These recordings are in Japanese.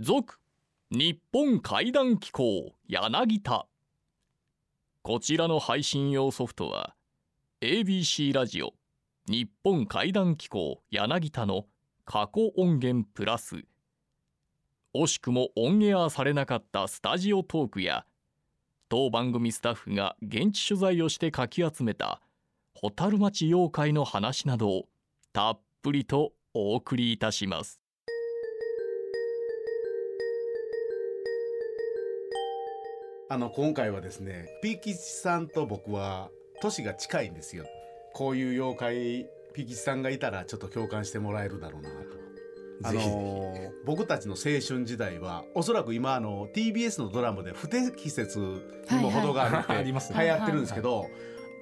続日本怪談機構柳田。こちらの配信用ソフトは ABC ラジオ日本怪談機構柳田の過去音源プラス。惜しくもオンエアされなかったスタジオトークや当番組スタッフが現地取材をしてかき集めた蛍町妖怪の話などをたっぷりとお送りいたします。あの今回はですねピーキチさんと僕は年が近いんですよ。こういう妖怪ピーキチさんがいたらちょっと共感してもらえるだろうなと。あのー僕たちの青春時代はおそらく今あの TBS のドラマで不適切にも程があるって流行ってるんですけど、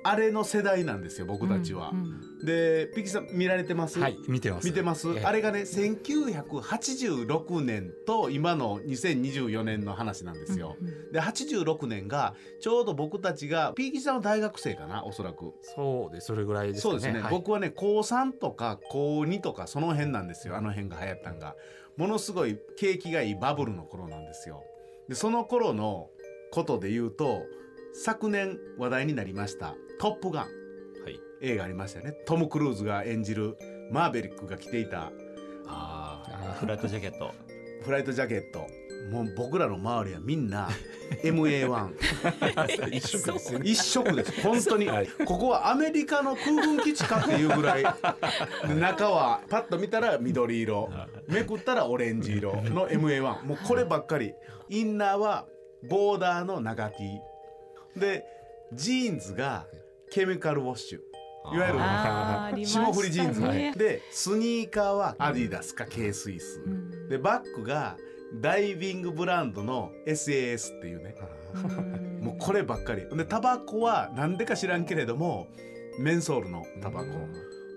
あれの世代なんですよ僕たちは。でピーキチさん見られてます、はい見てます。見てます、ええ。あれがね1986年と今の2024年の話なんですよ。で86年がちょうど僕たちがピーキさんは大学生かなおそらく。そうです。それぐらいですかね。そうですね、はい。僕はね高3とか高2とかその辺なんですよ。あの辺が流行ったんが。ものすごい景気がいいバブルの頃なんですよ。でその頃のことで言うと昨年話題になりました「トップガン」はい。映画ありましたよね。トム・クルーズが演じるマーベリックが着ていた。あフライトジャケット。フライトジャケット。もう僕らの周りはみんな MA1 一色ですよね。一色です。本当に、はい。ここはアメリカの空軍基地かっていうぐらいで中はパッと見たら緑色。めくったらオレンジ色の MA1 もうこればっかり。インナーはボーダーの長 T でジーンズがケミカルウォッシュ。いわゆる霜降りジーンズ、ね。でスニーカーはアディダスか K スイス、うん。でバッグがダイビングブランドの SAS っていうね。もうこればっかり。でタバコはなんでか知らんけれどもメンソールのタバコ。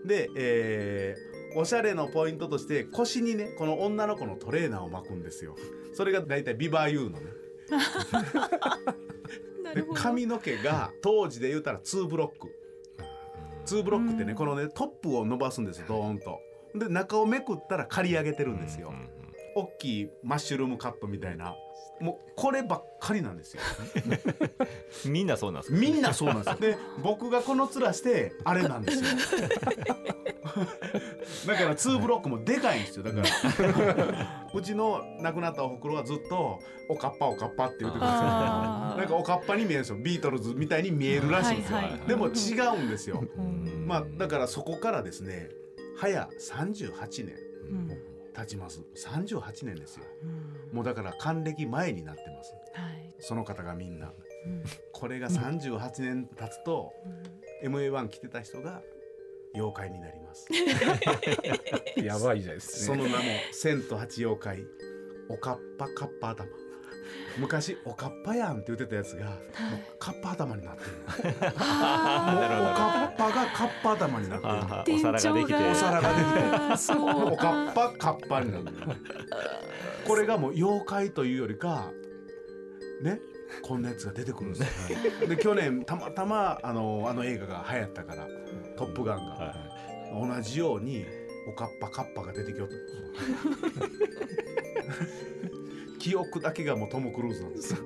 で、えーおしゃれのポイントとして腰にねこの女の子のトレーナーを巻くんですよ。それが大体ビバーユーのね で髪の毛が当時で言うたら2ブロック。2ブロックってねこのねトップを伸ばすんですよドーンと。で中をめくったら刈り上げてるんですよ大きいマッシュルームカットみたいな。もうこればっかりなんですよ。みんなそうなんですか？みんなそうなんですよ。で僕がこの面してあれなんですよ。だから2ブロックもでかいんですよ。だから うちの亡くなったおふくろはずっと「おかっぱおかっぱ」って言ってくるんですよなんかおかっぱに見えるんですよ。ビートルズみたいに見えるらしいんですよ、はいはいでも違うんですよ、うん。まあだからそこからですね早38年。うん経ちます。38年ですよ。うん。もうだから還暦前になってます。はい。その方がみんな。うん。これが38年経つと MA1 着てた人が妖怪になります。やばいじゃないですねその名も千と八妖怪。おかっぱかっぱ頭。昔おかっぱやんって言ってたやつがもうかっぱ頭になってる。もうおあかっかっぱ頭になってお皿ができて。お皿ができて。おかっぱかっぱになる。これがもう妖怪というよりかねこんなやつが出てくるんですよ。で去年たまたまあのあの映画が流行ったから「トップガン」が。同じようにおかっぱかっぱが出てきよった 記憶だけがもうトム・クルーズなんですよ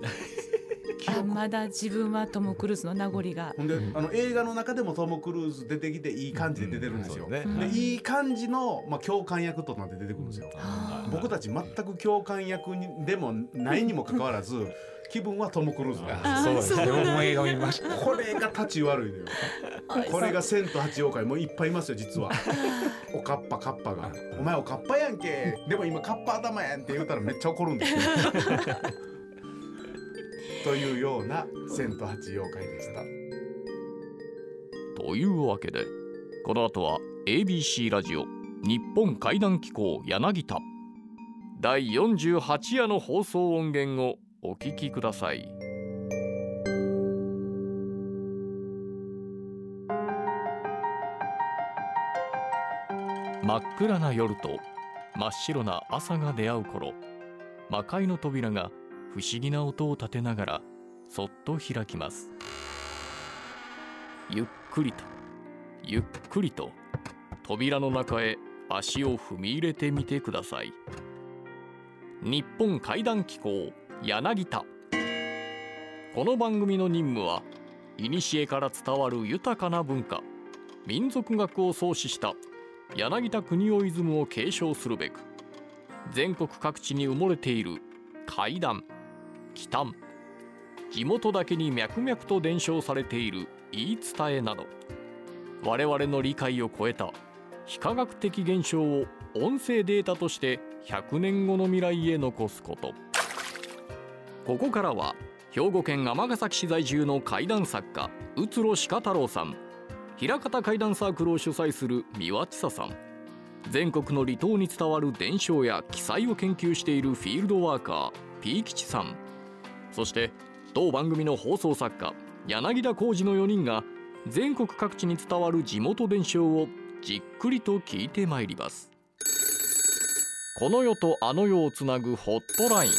まだ自分はトム・クルーズの名残が。ほんであの映画の中でもトム・クルーズ出てきていい感じで出てるんですよ、うん。そうねでいい感じの、まあ、共感役となって出てくるんですよ、僕たち全く共感役にでもないにもかかわらず気分はトム・クルーズそうですね。僕も映画見ました。これが立ち悪いのよ。これが千と八妖怪もういっぱいいますよ実は。おかっぱかっぱが「お前おかっぱやんけ。でも今かっぱ頭やん」って言ったらめっちゃ怒るんですよ というような千と八妖怪でした。というわけでこの後は ABC ラジオ日本怪談機構柳田。第48夜の放送音源をお聞きください。真っ暗な夜と真っ白な朝が出会う頃魔界の扉が不思議な音を立てながらそっと開きます。ゆっくりとゆっくりと扉の中へ足を踏み入れてみてください。日本怪談機構柳田。この番組の任務は古から伝わる豊かな文化民族学を創始した柳田国夫イズムを継承するべく全国各地に埋もれている怪談。奇談地元だけに脈々と伝承されている言い伝えなど。我々の理解を超えた非科学的現象を音声データとして100年後の未来へ残すこと。ここからは兵庫県尼崎市在住の怪談作家宇津呂鹿太郎さん。平方怪談サークルを主催する三輪千佐さん。全国の離島に伝わる伝承や記載を研究しているフィールドワーカー P 吉さん。そして当番組の放送作家柳田浩二の4人が全国各地に伝わる地元伝承をじっくりと聞いてまいります。この世とあの世をつなぐホットライン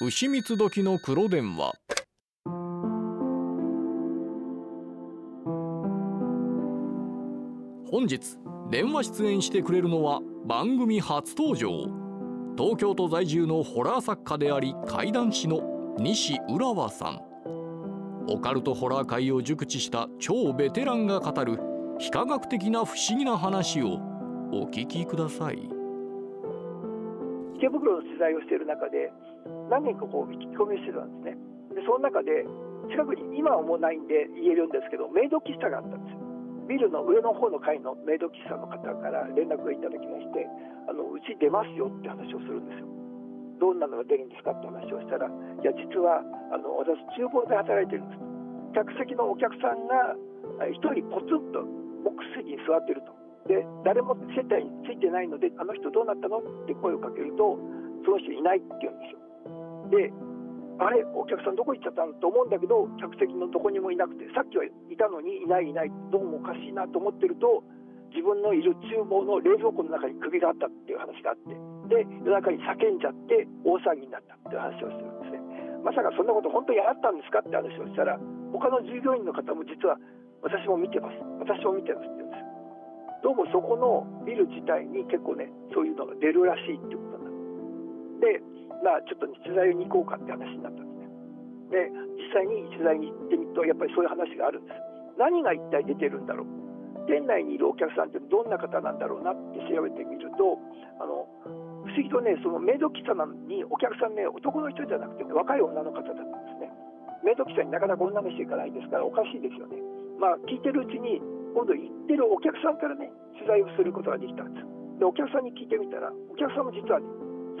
牛蜜時の黒電話。本日電話出演してくれるのは番組初登場。東京都在住のホラー作家であり怪談師の西浦和さん。オカルトホラー界を熟知した超ベテランが語る非科学的な不思議な話をお聞きください。池袋の取材をしている中で何人かこう聞き込みをしてたんですね。でその中で近くに今はもうないんで言えるんですけどメイド喫茶があったんですよ。ビルの上の方の階のメイド喫茶の方から連絡がいただきましてあのうち出ますよって話をするんですよ。どんなのが出るんですかって話をしたらいや実はあの私厨房で働いてるんです。客席のお客さんが1人ポツンとボックス席に座ってると。で誰も接待についてないのであの人どうなったの？って声をかけるとその人いないって言うんですよ。であれお客さんどこ行っちゃったの？と思うんだけど客席のどこにもいなくてさっきはいたのにいないいないどうもおかしいなと思ってると自分のいる厨房の冷蔵庫の中に首があったっていう話があって。で夜中に叫んじゃって大騒ぎになったっていう話をするんですね。まさかそんなこと本当にあったんですかって話をしたら他の従業員の方も実は私も見てます。私も見てますって言うんですどうもそこのビル自体に結構ねそういうのが出るらしいってことなんでまあちょっと、ね、取材に行こうかって話になったんですね。で実際に取材に行ってみるとやっぱりそういう話があるんです。何が一体出てるんだろう。店内にいるお客さんってどんな方なんだろうなって調べてみるとあの不思議とねそのメイド喫茶にお客さんね男の人じゃなくて、ね、若い女の方だったんですね。メイド喫茶になかなか女の人行かないですからおかしいですよね。まあ聞いてるうちに今度行ってるお客さんからね取材をすることができたんです。でお客さんに聞いてみたらお客さんも実はね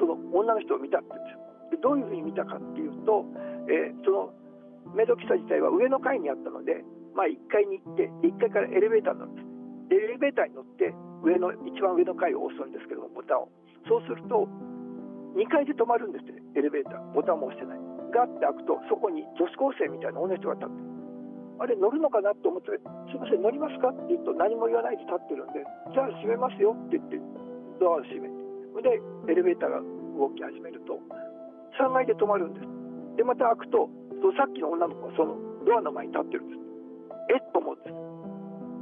その女の人を見たって言うんです。よでどういうふうに見たかっていうと、えー、そのメイド喫茶自体は上の階にあったのでまあ、1階に行って1階からエレベーターに乗るんですエレベーターに乗って上の一番上の階を押すんですけどもボタンを。そうすると2階で止まるんですってエレベーター。ボタンも押してない。ガッて開くとそこに女子高生みたいな女の人が立ってあれ乗るのかなと思って「すいません乗りますか?」って言うと何も言わないで立ってるんで「じゃあ閉めますよ」って言ってドアを閉めて。でエレベーターが動き始めると3階で止まるんです。でまた開くとさっきの女の子はそのドアの前に立ってるんです。えっと思うんです。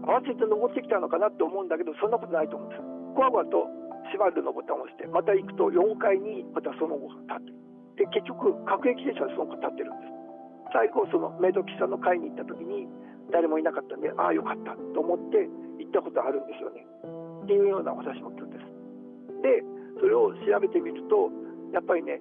慌てて登ってきたのかなって思うんだけどそんなことないと思うんです。こわごわと閉まるのボタンを押してまた行くと4階にまたその後が立ってるで結局各駅停車でその子立ってるんです。最後そのメイド喫茶の会に行った時に誰もいなかったんでああよかったと思って行ったことあるんですよね。っていうようなお話も聞くんです。でそれを調べてみるとやっぱりね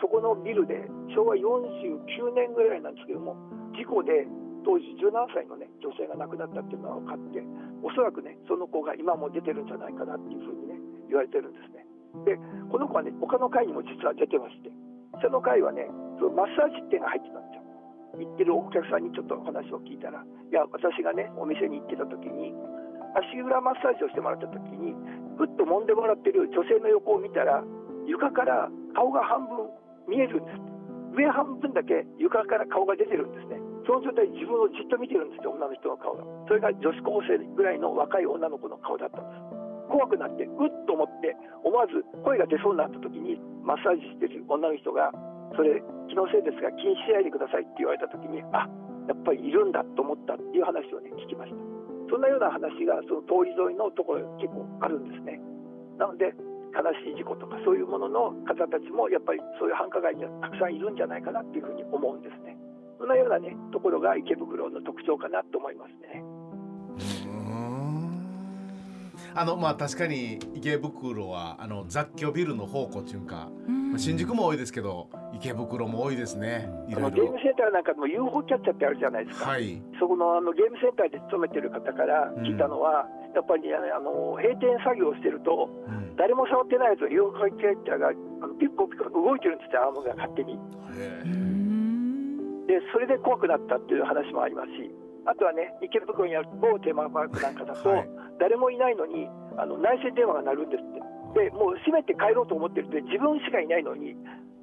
そこのビルで昭和49年ぐらいなんですけども事故で当時17歳の、ね、女性が亡くなったっていうのが分かっておそらくねその子が今も出てるんじゃないかなっていうふうに言われてるんですね。でこの子はね他の会にも実は出てましてその会はねそのマッサージ店が入ってたんですよ。行ってるお客さんにちょっと話を聞いたらいや私がねお店に行ってた時に足裏マッサージをしてもらった時にぐっと揉んでもらってる女性の横を見たら床から顔が半分見えるんです。上半分だけ床から顔が出てるんですね。その状態で自分をじっと見てるんですよ女の人の顔が。それが女子高生ぐらいの若い女の子の顔だったんです。怖くなってうっと思って思わず声が出そうになった時にマッサージしてる女の人がそれ気のせいですが気にしないでくださいって言われた時にあやっぱりいるんだと思ったっていう話をね聞きましたそんなような話がその通り沿いのところ結構あるんですねなので悲しい事故とかそういうものの方たちもやっぱりそういう繁華街にはたくさんいるんじゃないかなっていうふうに思うんですね。そんなようなねところが池袋の特徴かなと思いますね。あのまあ確かに池袋はあの雑居ビルの宝庫っていうか、新宿も多いですけど池袋も多いですね。いろいろゲームセンターなんかでも UFO キャッチャーってあるじゃないですか。はい。そこのあのゲームセンターで勤めてる方から聞いたのは、やっぱりねあの閉店作業をしてるとうん。誰も触ってないと UFO キャッチャーがあのピッコピコ動いてるんですよアームが勝手に。でそれで怖くなったっていう話もありますしあとはね池袋にある某テーマパークなんかだと、はい誰もいないのにあの内線電話が鳴るんですって。でもう閉めて帰ろうと思ってるって自分しかいないのに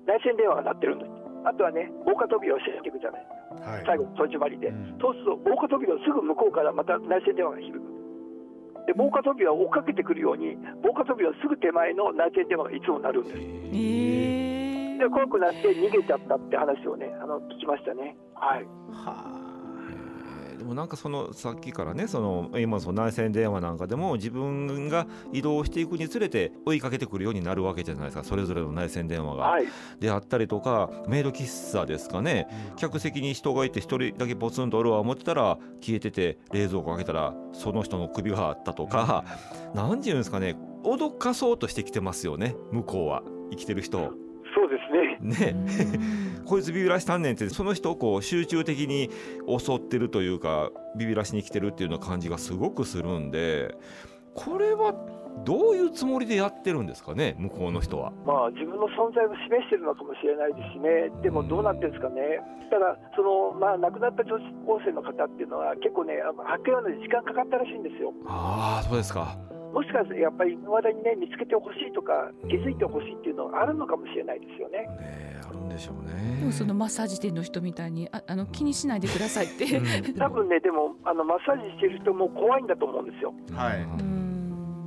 内線電話が鳴ってるんですあとはね防火扉を閉めていくじゃない。はい。最後戸締まりで、うん。そうすると防火扉のすぐ向こうからまた内線電話が響く。で防火扉を追っかけてくるように防火扉のすぐ手前の内線電話がいつも鳴るんです。えで怖くなって逃げちゃったって話をねあの聞きましたね。はい。はえーでもなんかそのさっきからねその今その内線電話なんかでも自分が移動していくにつれて追いかけてくるようになるわけじゃないですか。それぞれの内線電話が。はい。であったりとかメイド喫茶ですかね。客席に人がいて一人だけポツンとおるわ思ってたら消えてて冷蔵庫開けたらその人の首があったとか。何て言うんですかね。脅かそうとしてきてますよね向こうは。生きてる人を。そうですね。ね。こいつビビらしたんねんってその人をこう集中的に襲ってるというかビビらしに来てるっていうような感じがすごくするんでこれはどういうつもりでやってるんですかね向こうの人は。まあ、自分の存在を示しているのかもしれないですしね、でもどうなってるんですかね、ただ、そのまあ、亡くなった女子高生の方っていうのは、結構ね、発見まで時間かかったらしいんですよ。ああそうですか。もしかしてやっぱり、いまだにね、見つけてほしいとか、気づいてほしいっていうのはあるのかもしれないですよね。ねえあるんでしょうでねも。そのマッサージ店の人みたいにああの気にしないでくださいって。うん多分ね、でもあのマッサージしてる人も怖いんだと思うんですよ。はいうん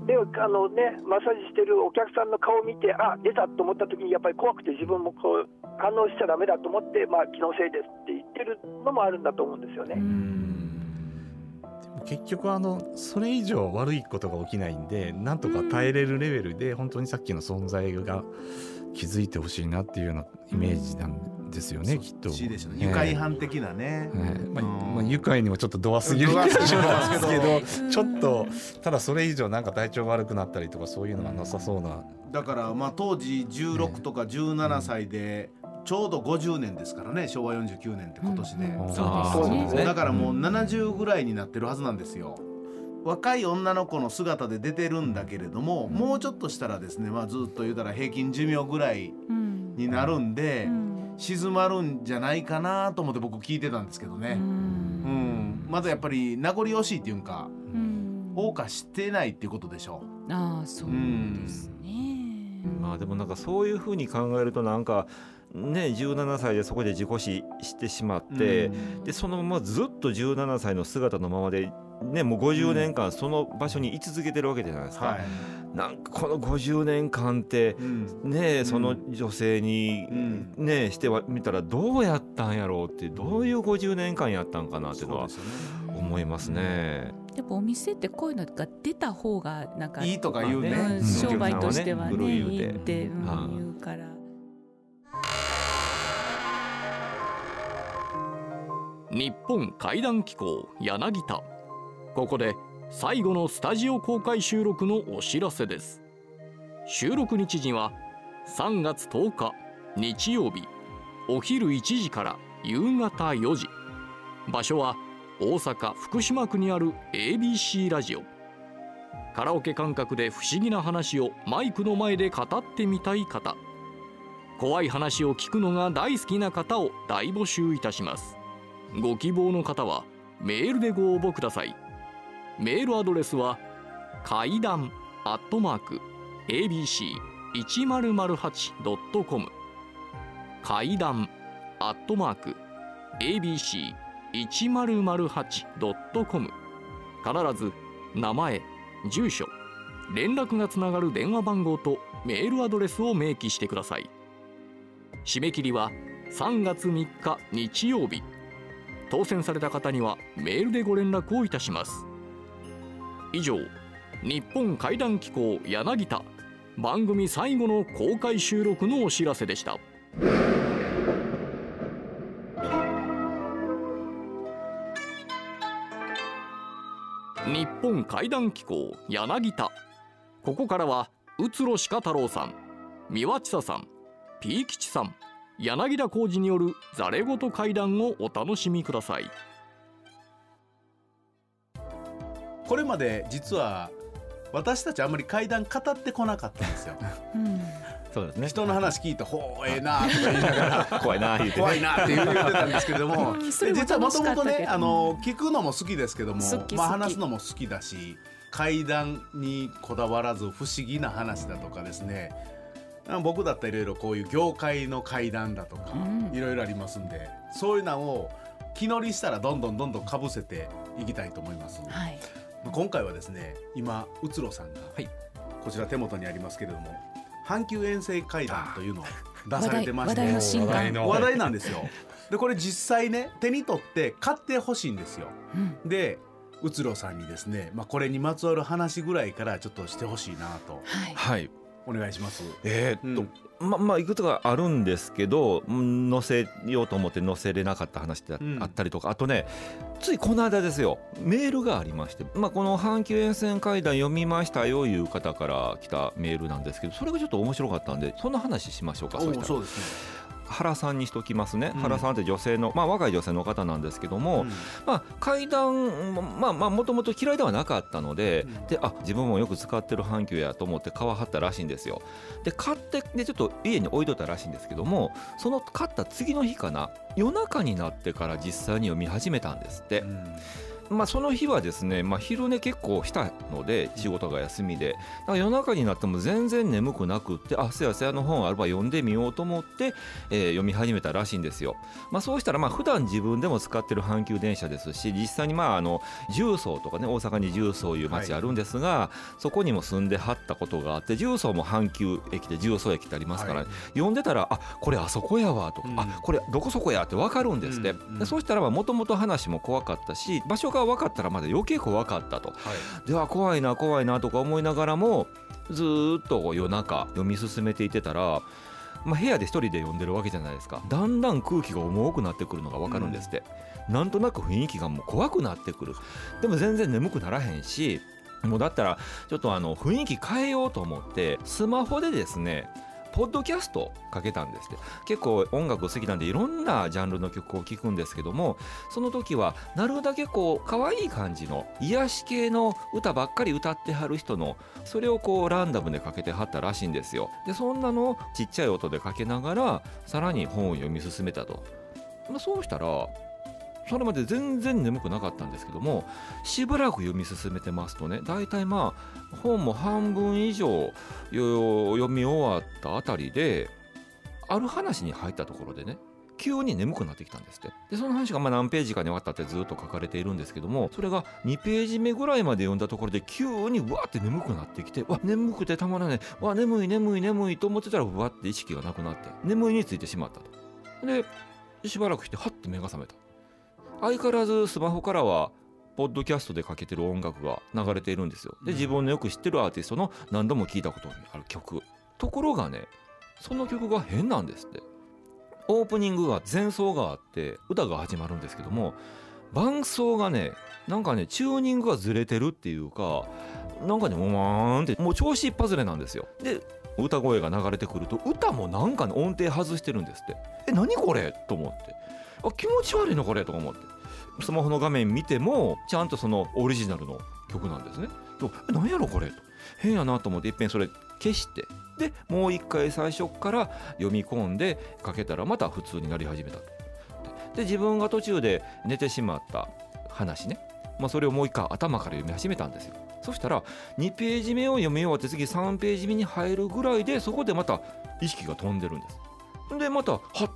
であのね、マッサージしてるお客さんの顔を見て、あ出たと思った時に、やっぱり怖くて、自分もこう反応しちゃだめだと思って、まあ、気のせいですって言ってるのもあるんだと思うんですよね。結局あのそれ以上悪いことが起きないんでなんとか耐えれるレベルで本当にさっきの存在が気づいてほしいなっていうようなイメージなんですよね、きっと。ね。ええ。愉快犯的なね、ええまあうん。まあ、愉快にもちょっとドアすぎる。ドアすぎる。ですけうんど。ちょっとただそれ以上なんか体調悪くなったりとかそういうのがなさそうな、だからまあ当時16とか17歳でちょうど50年ですからね昭和49年って今年で、うんうんそうですね。だからもう70ぐらいになってるはずなんですよ。若い女の子の姿で出てるんだけれども、もうちょっとしたらですね、まあ、ずっと言うたら平均寿命ぐらいうんになるんで、うん。静まるんじゃないかなと思って僕聞いてたんですけどうね、うん。ん。まだやっぱり名残惜しいっていうかうん。謳歌してないっていうことでしょああそうですね。まあでもなんかそういうふうに考えるとなんかね17歳でそこで事故死してしまっう。て、うん。でそのままずっと17歳の姿のままで、ね、もう50年間その場所に居続けてるわけじゃないですか。はい、なんかこの50年間ってうん。ねその女性に、うん。ねしては見たらどうやったんやろうってどういう50年間やったんかなっていうのは思いますね。やっぱお店ってこういうのが出た方がなんかいいとか言うね、商売としてはねいいって。言うから。日本怪談機構柳田。ここで最後のスタジオ公開収録のお知らせです。収録日時は3月10日日曜日。お昼1時から夕方4時。場所は大阪福島区にある ABC ラジオ。カラオケ感覚で不思議な話をマイクの前で語ってみたい方。怖い話を聞くのが大好きな方を大募集いたします。ご希望の方はメールでご応募ください。メールアドレスは階段アットマーク ABC1008.com 階段アットマーク ABC1008.com 必ず名前住所連絡がつながる電話番号とメールアドレスを明記してください。締め切りは3月3日日曜日。当選された方にはメールでご連絡をいたします。以上日本怪談機構柳田。番組最後の公開収録のお知らせでした。日本怪談機構柳田。ここからは宇津呂鹿太郎さん三輪千佐さんピー吉さん柳田浩二によるざれ言怪談をお楽しみください。これまで実は私たちあんまり怪談語ってこなかったんですよ。うん。そうですね。人の話聞いて「ほうええな」とか言いながら 怖いな言うてね。怖いなって言ってたんですけれども 実はもともとねあの聞くのも好きですけどもまあ、話すのも好きだし怪談にこだわらず不思議な話だとかですねあ僕だったらいろいろこういう業界の怪談だとかうん。いろいろありますんでそういうのを気乗りしたらどんどんどんどんかぶせていきたいと思います。はい。今回はですね今うつろさんが、はい。こちら手元にありますけれども阪急遠征怪談というのを出されてまし話題て話題なんですよ。でこれ実際ね手に取って買ってほしいんですよ。うん。でうつろさんにですね、まあ、これにまつわる話ぐらいからちょっとしてほしいなと。はい。はいお願いします。えーっと、うん。ままあいくつかあるんですけどうん載せようと思って載せれなかった話ってあったりとか、あとねついこの間ですよメールがありまして、まあ、この阪急沿線会談読みましたよいう方から来たメールなんですけどそれがちょっと面白かったんでそんな話しましょうか。そうしたら。そうですね。原さんにしときますね、うん。原さんって女性の、まあ、若い女性の方なんですけども、うん。まあ、階段もまあまあもともと嫌いではなかったので,、うん。であ自分もよく使ってる阪急やと思って買わはったらしいんですよ。で買ってでちょっと家に置いといたらしいんですけどもその買った次の日かな夜中になってから実際に読み始めたんですって、まあ、その日はですね、まあ、昼寝結構したので仕事が休みで。夜中になっても全然眠くなくってあせやせやの本あれば読んでみようと思って、えー読み始めたらしいんですよ、まあ、そうしたらまあ普段自分でも使ってる阪急電車ですし実際にまああの重曹とかね大阪に重曹いう町あるんですが、そこにも住んではったことがあって重曹も阪急駅で重曹駅ってありますから、はい。読んでたらあこれあそこやわとか、うん。あこれどこそこやって分かるんですって、うんうん。でそうしたらもともと話も怖かったし場所が分かったらまだ余計怖かったと。はい。では怖いな怖いなとか思いながらもずーっと夜中読み進めていってたら、まあ、部屋で一人で読んでるわけじゃないですか。だんだん空気が重くなってくるのが分かるんですって、なんとなく雰囲気がもう怖くなってくる。でも全然眠くならへんしもうだったらちょっとあの雰囲気変えようと思ってスマホでですねポッドキャストかけたんですって。結構音楽好きなんでいろんなジャンルの曲を聴くんですけどもその時はなるだけこう可愛い感じの癒し系の歌ばっかり歌ってはる人のそれをこうランダムでかけてはったらしいんですよ。でそんなのをちっちゃい音でかけながらさらに本を読み進めたと、まあ、そうしたらそれまで全然眠くなかったんですけどもしばらく読み進めてますとね大体まあ本も半分以上読み終わったあたりである話に入ったところでね急に眠くなってきたんですって。でその話がまあ何ページかにわたってずっと書かれているんですけどもそれが2ページ目ぐらいまで読んだところで急にわーって眠くなってきてわ眠くてたまらない。わ眠い眠い眠いと思ってたらうわって意識がなくなって眠いについてしまったと。でしばらくしてはって目が覚めた。相変わらずスマホからはポッドキャストでかけてる音楽が流れているんですよ。で自分のよく知ってるアーティストの何度も聴いたことのある曲。ところがねその曲が変なんですって。オープニングが前奏があって歌が始まるんですけども伴奏がねなんかねチューニングがずれてるっていうかなんかねもわーんってもう調子一発れなんですよ。で歌声が流れてくると歌もなんかね音程外してるんですって。え何これ？と思って。あ気持ち悪いのこれ？とか思ってスマホの画面見てもちゃんとそのオリジナルの曲なんですね。と何やろこれ。と変やなと思っていっぺんそれ消してでもう一回最初から読み込んでかけたらまた普通になり始めたと。で自分が途中で寝てしまった話ね、まあ、それをもう一回頭から読み始めたんですよ。そしたら2ページ目を読み終わって次3ページ目に入るぐらいでそこでまた意識が飛んでるんです。でまたはっ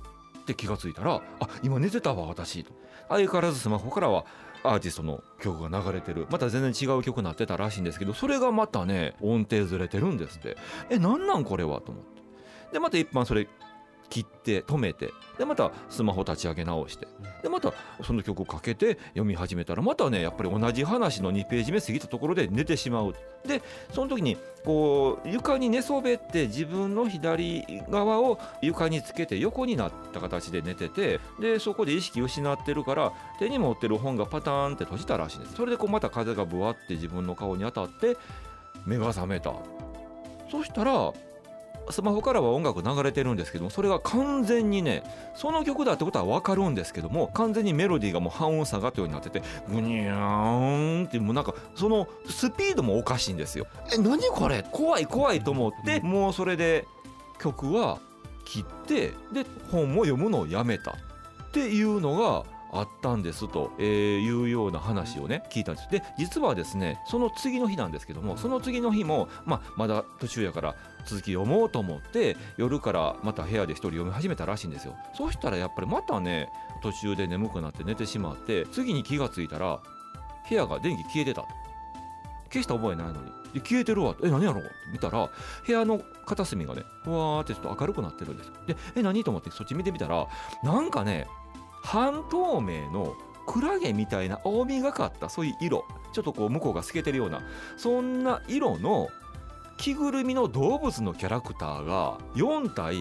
って気がついたらあ今寝てたわ私。と相変わらずスマホからはアーティストの曲が流れてる。また全然違う曲になってたらしいんですけどそれがまたね音程ずれてるんですって。え何なんこれは？と思って。でまた一般それ切って止めてでまたスマホ立ち上げ直してでまたその曲かけて読み始めたらまたねやっぱり同じ話の2ページ目過ぎたところで寝てしまう。でその時にこう床に寝そべって自分の左側を床につけて横になった形で寝ててでそこで意識失ってるから手に持ってる本がパターンって閉じたらしいんです。それでこうまた風がぶわって自分の顔に当たって目が覚めた。そしたらスマホからは音楽流れてるんですけどもそれが完全にねその曲だってことは分かるんですけども完全にメロディーがもう半音下がったようになっててグニャーンってもうなんかそのスピードもおかしいんですよ。え何これ？怖い怖いと思ってもうそれで曲は切ってで本も読むのをやめたっていうのがあったんですと、いうような話をね聞いたんです。で実はですねその次の日なんですけどもその次の日も、まあ、まだ途中やから続き読もうと思って夜からまた部屋で一人読み始めたらしいんですよ。そうしたらやっぱりまたね途中で眠くなって寝てしまって次に気がついたら部屋が電気消えてた。消した覚えないのに。で消えてるわ。え何やろ？うって見たら部屋の片隅がねふわーってちょっと明るくなってるんです。でえ何？と思ってそっち見てみたらなんかね半透明のクラゲみたいな青みがかったそういう色。ちょっとこう向こうが透けてるようなそんな色の着ぐるみの動物のキャラクターが4体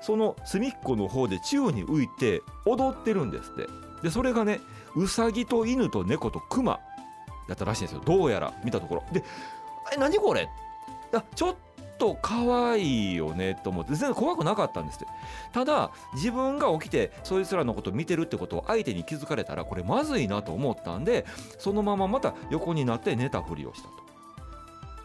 その隅っこの方で宙に浮いて踊ってるんですって。でそれがねウサギと犬と猫とクマだったらしいんですよ。どうやら見たところ。でえ何これあちょっと可愛いよねと思って全然怖くなかったんですって。ただ自分が起きてそいつらのことを見てるってことを相手に気づかれたらこれまずいなと思ったんでそのまままた横になって寝たふりをしたと。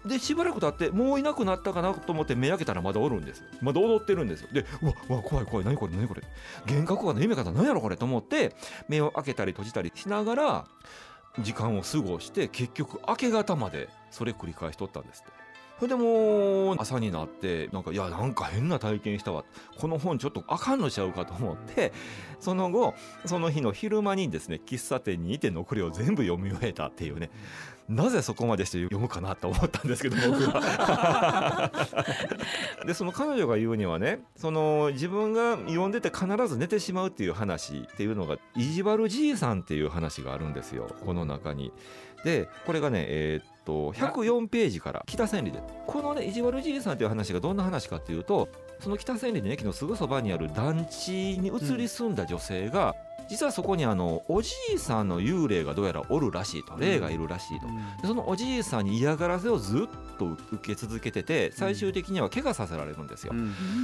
でしばらく経ってもういなくなったかなと思って目開けたらまだおるんですまだ踊ってるんですよ。でうわうわ怖い怖い何これ何これ。幻覚がね夢か何やろこれと思って目を開けたり閉じたりしながら時間を過ごして結局明け方までそれ繰り返しとったんですって。それでもう朝になってなんかいやなんか変な体験したわこの本ちょっとあかんのちゃうかと思ってその後その日の昼間にですね喫茶店にいて残りを全部読み終えたっていうねなぜそこまでして読むかなと思ったんですけど僕は。でその彼女が言うにはねその自分が読んでて必ず寝てしまうっていう話っていうのが意地悪じいさんっていう話があるんですよこの中に。でこれがねえーっと104ページから北千里で。このね意地悪じいさんという話がどんな話かというとその北千里の駅のすぐそばにある団地に移り住んだ女性が、実はそこにあのおじいさんの幽霊がどうやらおるらしいと霊がいるらしいと、でそのおじいさんに嫌がらせをずっと受け続けてて最終的には怪我させられるんですよ。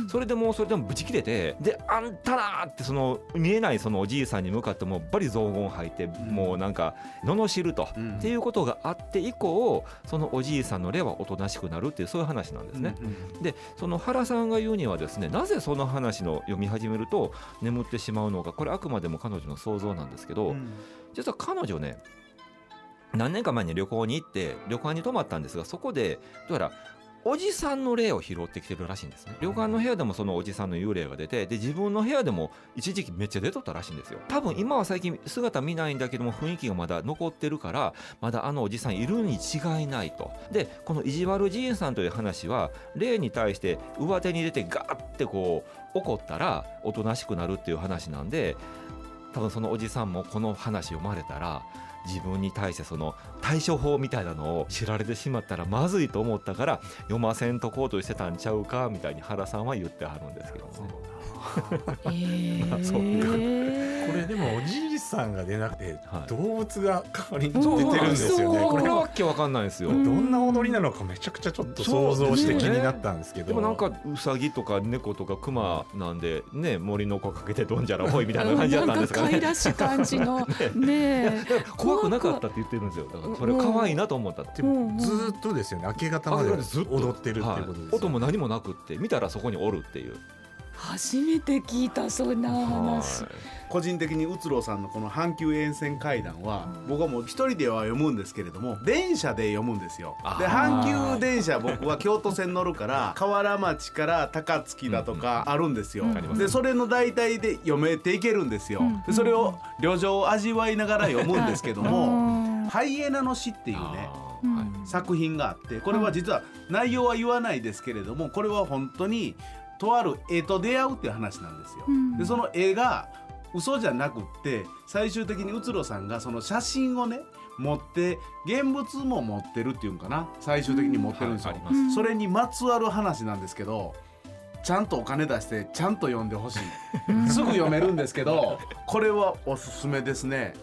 それでもうそれでもブチ切れてであんたなーってその見えないそのおじいさんに向かってもうバリ雑言吐いてもうなんか罵ると、うん。っていうことがあって以降そのおじいさんの霊はおとなしくなるっていうそういう話なんですね。でその原さんが言うにはですねなぜその話の読み始めると眠ってしまうのかこれあくまでも彼女の想像なんですけど、実は彼女ね何年か前に旅行に行って旅館に泊まったんですがそこでどうやらおじさんの霊を拾ってきてるらしいんですね。旅館の部屋でもそのおじさんの幽霊が出てで自分の部屋でも一時期めっちゃ出とったらしいんですよ。多分今は最近姿見ないんだけども雰囲気がまだ残ってるからまだあのおじさんいるに違いないと。でこの意地悪じいさんという話は霊に対して上手に出てガーってこう怒ったらおとなしくなるっていう話なんで多分そのおじさんもこの話読まれたら自分に対してその対処法みたいなのを知られてしまったらまずいと思ったから読ませんとこうとしてたんちゃうかみたいに原さんは言ってはるんですけどね。へまあそうこれでもおじいさんが出なくて、はい動物が代わりに出てるんですよね。これはわけわかんないですよ。どんな踊りなのかめちゃくちゃちょっと想像して気になったんですけど。でもなんかウサギとか猫とかクマなんでね森の子かけてどんじゃらほいみたいな感じだったんですかね。なんか可愛らしい感じの ね怖くなかったって言ってるんですよ。だからそれ可愛いなと思ったって。でもずーっとですよね。明け方までずっと踊ってるっていうことですよね、はい音も何もなくって見たらそこにおるっていう。初めて聞いたそんな話。はい。個人的にうつろうさんのこの阪急沿線階段は僕はもう一人では読むんですけれども電車で読むんですよ。で阪急電車僕は京都線乗るから 河原町から高槻だとかあるんですよ。でそれの大体で読めていけるんですよ。うんでそれを旅情を味わいながら読むんですけどうも ん「ハイエナの死」っていうね作品があってこれは実は内容は言わないですけれどもこれは本当にとある絵と出会うっていう話なんですよ。うん。でその絵が嘘じゃなくって最終的にうつろさんがその写真をね持って現物も持ってるっていうんかな。最終的に持ってるんですよ。はいあります。それにまつわる話なんですけどちゃんとお金出してちゃんと読んでほしい。すぐ読めるんですけど これはおすすめですね。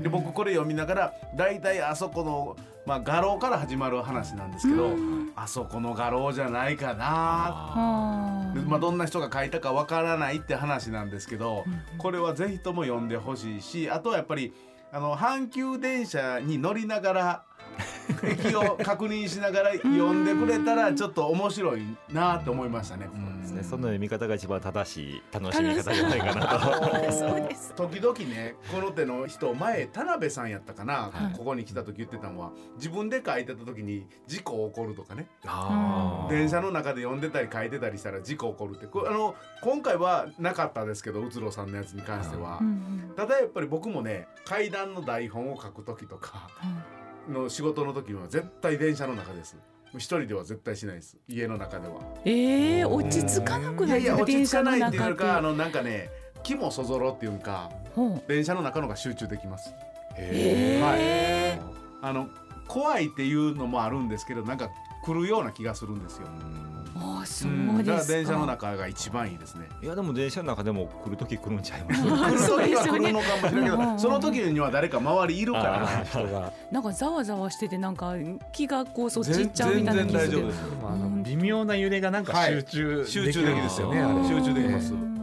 で僕これ読みながら大体あそこの、まあ、画廊から始まる話なんですけど、あそこの画廊じゃないかな。まあ、どんな人が書いたかわからないって話なんですけど、これはぜひとも読んでほしいしあとはやっぱりあの阪急電車に乗りながら 駅を確認しながら読んでくれたらちょっと面白いなって思いましたね。ですね、その読み方が一番正しい楽しみ方じゃないかなと。そうです。時々ねこの手の人前田辺さんやったかな、はい。ここに来た時言ってたのは自分で書いてた時に事故起こるとかね。電車の中で読んでたり書いてたりしたら事故起こるってあの今回はなかったですけどうつろさんのやつに関しては。うんうんただやっぱり僕もね階段の台本を書く時とかの仕事の時は絶対電車の中です。一人では絶対しないです。家の中では。ええ落ち着かなくい？やいないですかや落ち着か電車のないっていう中。かあのなんかね気もそぞろっていうか電車の中のが集中できます。へー。あの怖いっていうのもあるんですけどなんか来るような気がするんですよそううんだからですか電車の中が一番いいですね。いやでも電車の中でも来る時来るんちゃいます？来 るそう時はですよね。来るのかもしれないけうんうん。うんどその時には誰か周りいるから。人がなんかざわざわしててなんか気がこうそっち行全っちゃうみたいな全気がする。然大丈夫ですでもあの微妙な揺れがなんかはい集中集できるん中できですよね。集中できます。う ん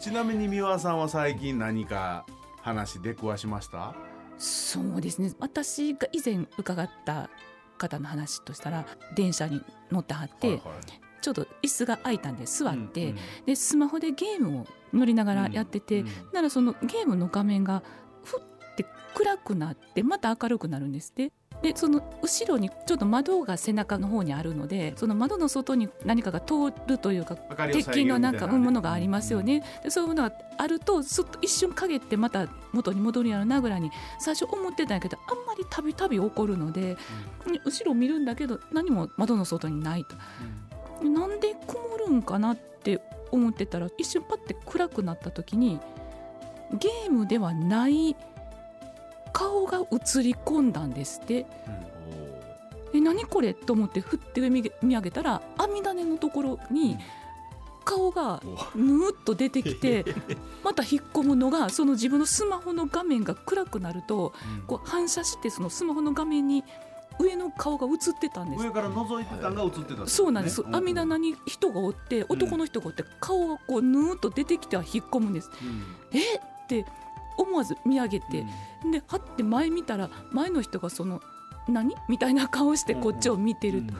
ちなみに三輪さんは最近何か話出くわしました？そうですね。私が以前伺った方の話としたら電車に乗ってはって、はいはい。ちょうど椅子が空いたんで座って、うんでスマホでゲームを乗りながらやってて、うん。ならそのゲームの画面がふって暗くなってまた明るくなるんですってでその後ろにちょっと窓が背中の方にあるのでその窓の外に何かが通るというか鉄筋のなんかねものがありますよね、でそういうものがあるとすっと一瞬陰ってまた元に戻るやろなぐらいに最初思ってたんやけどあんまりたびたび起こるので、後ろ見るんだけど何も窓の外にないと。でなんで曇るんかなって思ってたら一瞬パッて暗くなった時にゲームではない顔が映り込んだんですって。え何これと思ってふって上見見上げたら網種のところに顔がぬーっと出てきて また引っ込むのがその自分のスマホの画面が暗くなるとこう反射してそのスマホの画面に上の顔が映ってたんです。上から覗いてたんが映ってたね。そうなんです、うん。網棚に人がおって男の人がおって顔がこうぬーっと出てきては引っ込むんです。うん。えって思わず見上げて、ではって前見たら前の人がその何？みたいな顔してこっちを見てると、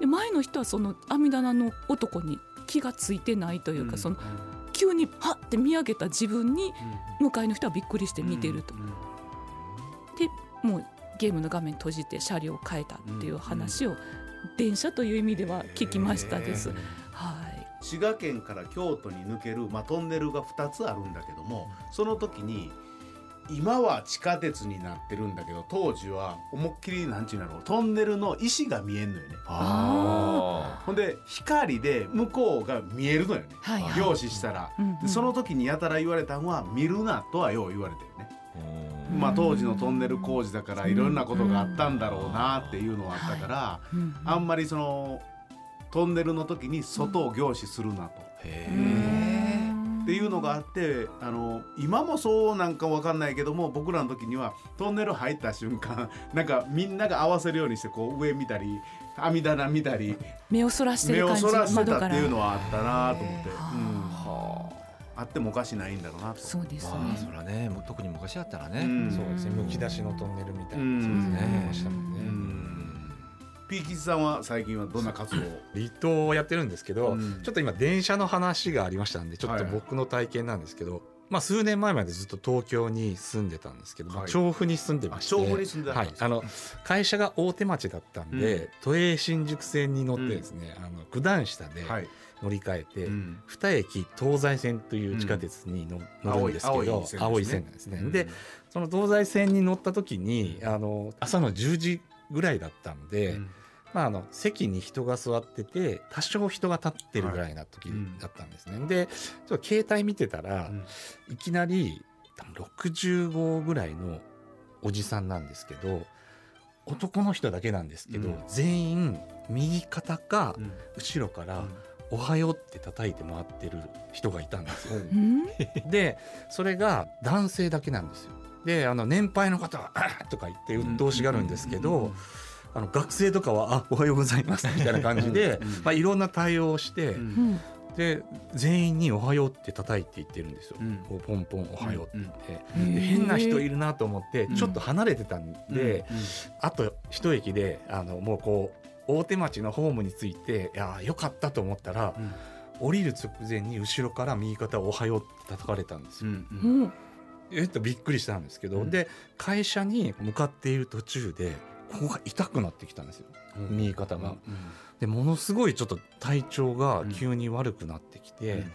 で前の人はその網棚の男に気がついてないというか、その急にはって見上げた自分に向かいの人はびっくりして見てると、でもうゲームの画面閉じて車両を変えたっていう話を電車という意味では聞きましたです。はい滋賀県から京都に抜ける、まあ、トンネルが2つあるんだけどもその時に今は地下鉄になってるんだけど当時は思いっきりなんちゅうんだろうトンネルの石が見えんのよね。あほんで光で向こうが見えるのよね。はいはい。凝視したら、うんうん。でその時にやたら言われたのは見るなとはよう言われてるね、うん。まあ当時のトンネル工事だからいろんなことがあったんだろうなっていうのはあったから、うん。あんまりそのトンネルの時に外を凝視するなと。っていうのがあってあの今もそうなんかわかんないけども僕らの時にはトンネル入った瞬間 なんかみんなが合わせるようにしてこう上見たり網棚見たり目をそらして目をる感じそら。してたっていうのはあったなと思って、はうん、あってもおかしないんだろうなと。そうですね。まあそらね特に昔だったらね、うん。そうですね。むき出しのトンネルみたいな、うん。そうですね。ましたもんね、うんピーキスさんは最近はどんな活動？を離島をやってるんですけど、うん。ちょっと今電車の話がありましたんでちょっとはいはい僕の体験なんですけど、まあ、数年前までずっと東京に住んでたんですけど、調布に住んでましてあ調布に住んでたんです、はい。あの会社が大手町だったんで、都営新宿線に乗ってですね、あの九段下ではい、乗り換えて、うん。二駅東西線という地下鉄にの、乗るんですけど青い線なんですね。でその東西線に乗った時にあの朝の10時ぐらいだったので、まあ、あの席に人が座ってて多少人が立ってるぐらいな時だったんですね。でちょっと携帯見てたら、いきなり多分65ぐらいのおじさんなんですけど男の人だけなんですけど、うん。全員右肩かうん。後ろから「おはよう」って叩いて回ってる人がいたんですよ。うん。でそれが男性だけなんですよ。であの年配の方は「あーとか言って鬱陶しがるんですけど、あの学生とかは「あおはようございます」みたいな感じで、うんまあ、いろんな対応をして、うん。うんで全員に「おはよう」って叩いていってるんですよ。うん。こうポンポン「おはよう」って言って。うんで変な人いるなと思ってうん。ちょっと離れてたんで、あと一駅であのもうこう大手町のホームに着いていやーよかったと思ったら、うん。降りる直前に後ろから右肩を「おはよう」って叩かれたんですよ。うん。うん。えっとびっくりしたんですけど、うん。で会社に向かっている途中でここが痛くなってきたんですよ。うん。右肩が。うんでものすごいちょっと体調が急に悪くなってきて、うん。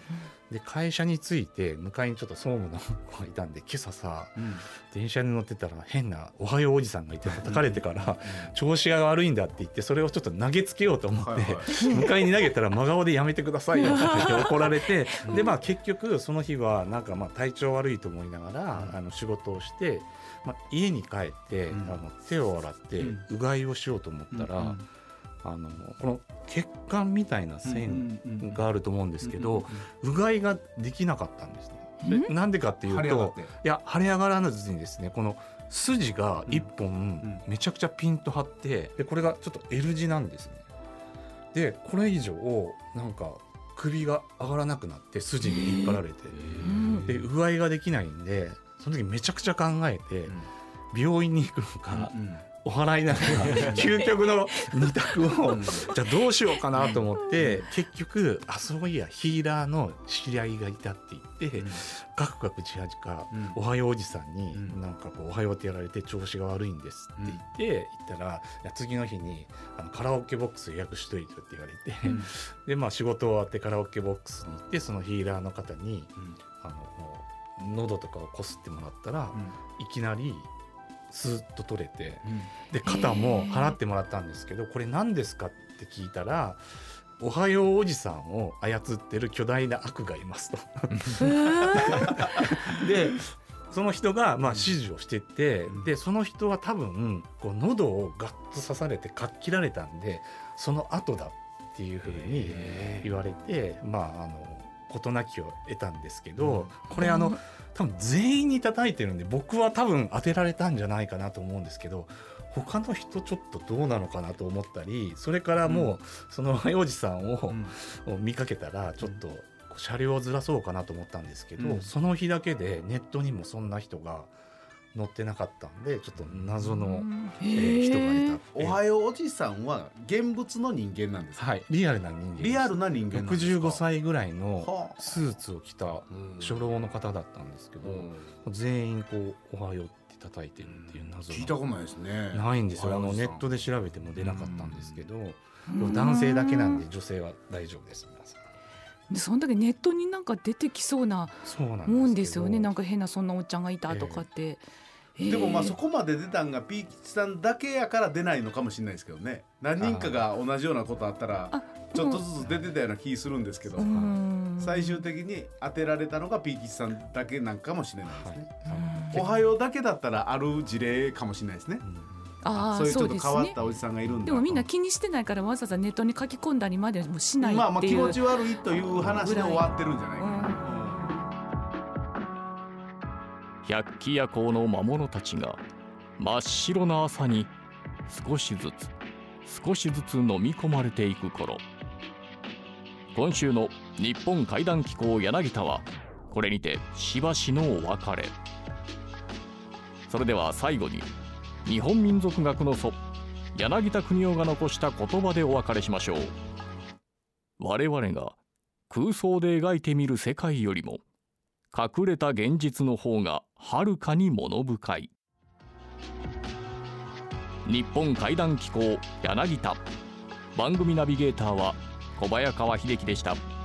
で会社に着いて向かいにちょっと総務の子がいたんで今朝さうん。電車に乗ってたら変な「おはようおじさん」がいて叩かれてから調子が悪いんだって言ってそれをちょっと投げつけようと思って、はいはい。迎えに投げたら真顔でやめてくださいよって言って 怒られてでまあ結局その日はなんかまあ体調悪いと思いながらあの仕事をして、まあ、家に帰って、うん。あの手を洗ってうん。うがいをしようと思ったら、うんあのこの血管みたいな線うんがあると思うんですけど、うがいができなかったんですね。でなんでかっていうといや腫れ上がらずにですねこの筋が一本ん。めちゃくちゃピンと張ってでこれがちょっと L 字なんですね。でこれ以上なんか首が上がらなくなって筋に引っ張られてんでうがいができないんでその時めちゃくちゃ考えて病院に行くのかお祓いなのか 究極の二択をうん。じゃあどうしようかなと思って結局あそういやヒーラーの知り合いがいたって言ってガクガク自発かうん。おはようおじさんにうん。なんかこうおはようってやられて調子が悪いんですって言って行ったら次の日にあのカラオケボックス予約しといてって言われてでまあ仕事終わってカラオケボックスに行ってそのヒーラーの方に喉とかをこすってもらったらいきなりスーッと取れてで肩も払ってもらったんですけどこれ何ですかって聞いたら「おはようおじさんを操ってる巨大な悪がいます」と。でその人がまあ指示をしてて、うん。でその人は多分こう喉をガッと刺されてかっ切られたんでその後だっていうふうに言われてまああの事なきを得たんですけど、これあの多分全員に叩いてるんで僕は多分当てられたんじゃないかなと思うんですけど他の人ちょっとどうなのかなと思ったりそれからもうそのおじさんを、見かけたらちょっと車両をずらそうかなと思ったんですけど、うん。その日だけでネットにもそんな人が載ってなかったんでちょっと謎の、えー人がいたおはようおじさんは現物の人間なんですか？はいリアルな人間リアルな人間なんですか？65歳ぐらいのはあ。スーツを着た初老の方だったんですけど、全員こう「おはよう」って叩いてるっていう謎聞いたことないですね。ないんですよ。あのネットでで調べても出なかったんですけど、うん。男性だけなんで女性は大丈夫です皆さん。でそんだけネットになんか出てきそうなもんですよね。なんか変なそんなおっちゃんがいたとかって、でもまあそここまで出たんがピー吉さんだけやから出ないのかもしれないですけどね。何人かが同じようなことあったらあちょっとずつ出てたような気するんですけど。最終的に当てられたのがピー吉さんだけなんかもしれないですね、おはようだけだったらある事例かもしれないですね。ああそういうちょっと変わったおじさんがいるんだでもみんな気にしてないからわざわざネットに書き込んだりまでもしないまあまあっていう、気持ち悪いという話で終わってるんじゃないかな、百鬼夜行の魔物たちが真っ白な朝に少しずつ少しずつ飲み込まれていく頃。今週の日本怪談機構柳田はこれにてしばしのお別れ。それでは最後に日本民族学の祖柳田国夫が残した言葉でお別れしましょう。我々が空想で描いてみる世界よりも隠れた現実の方がはるかに物深い日本怪談機構柳田番組ナビゲーターは小早川秀樹でした。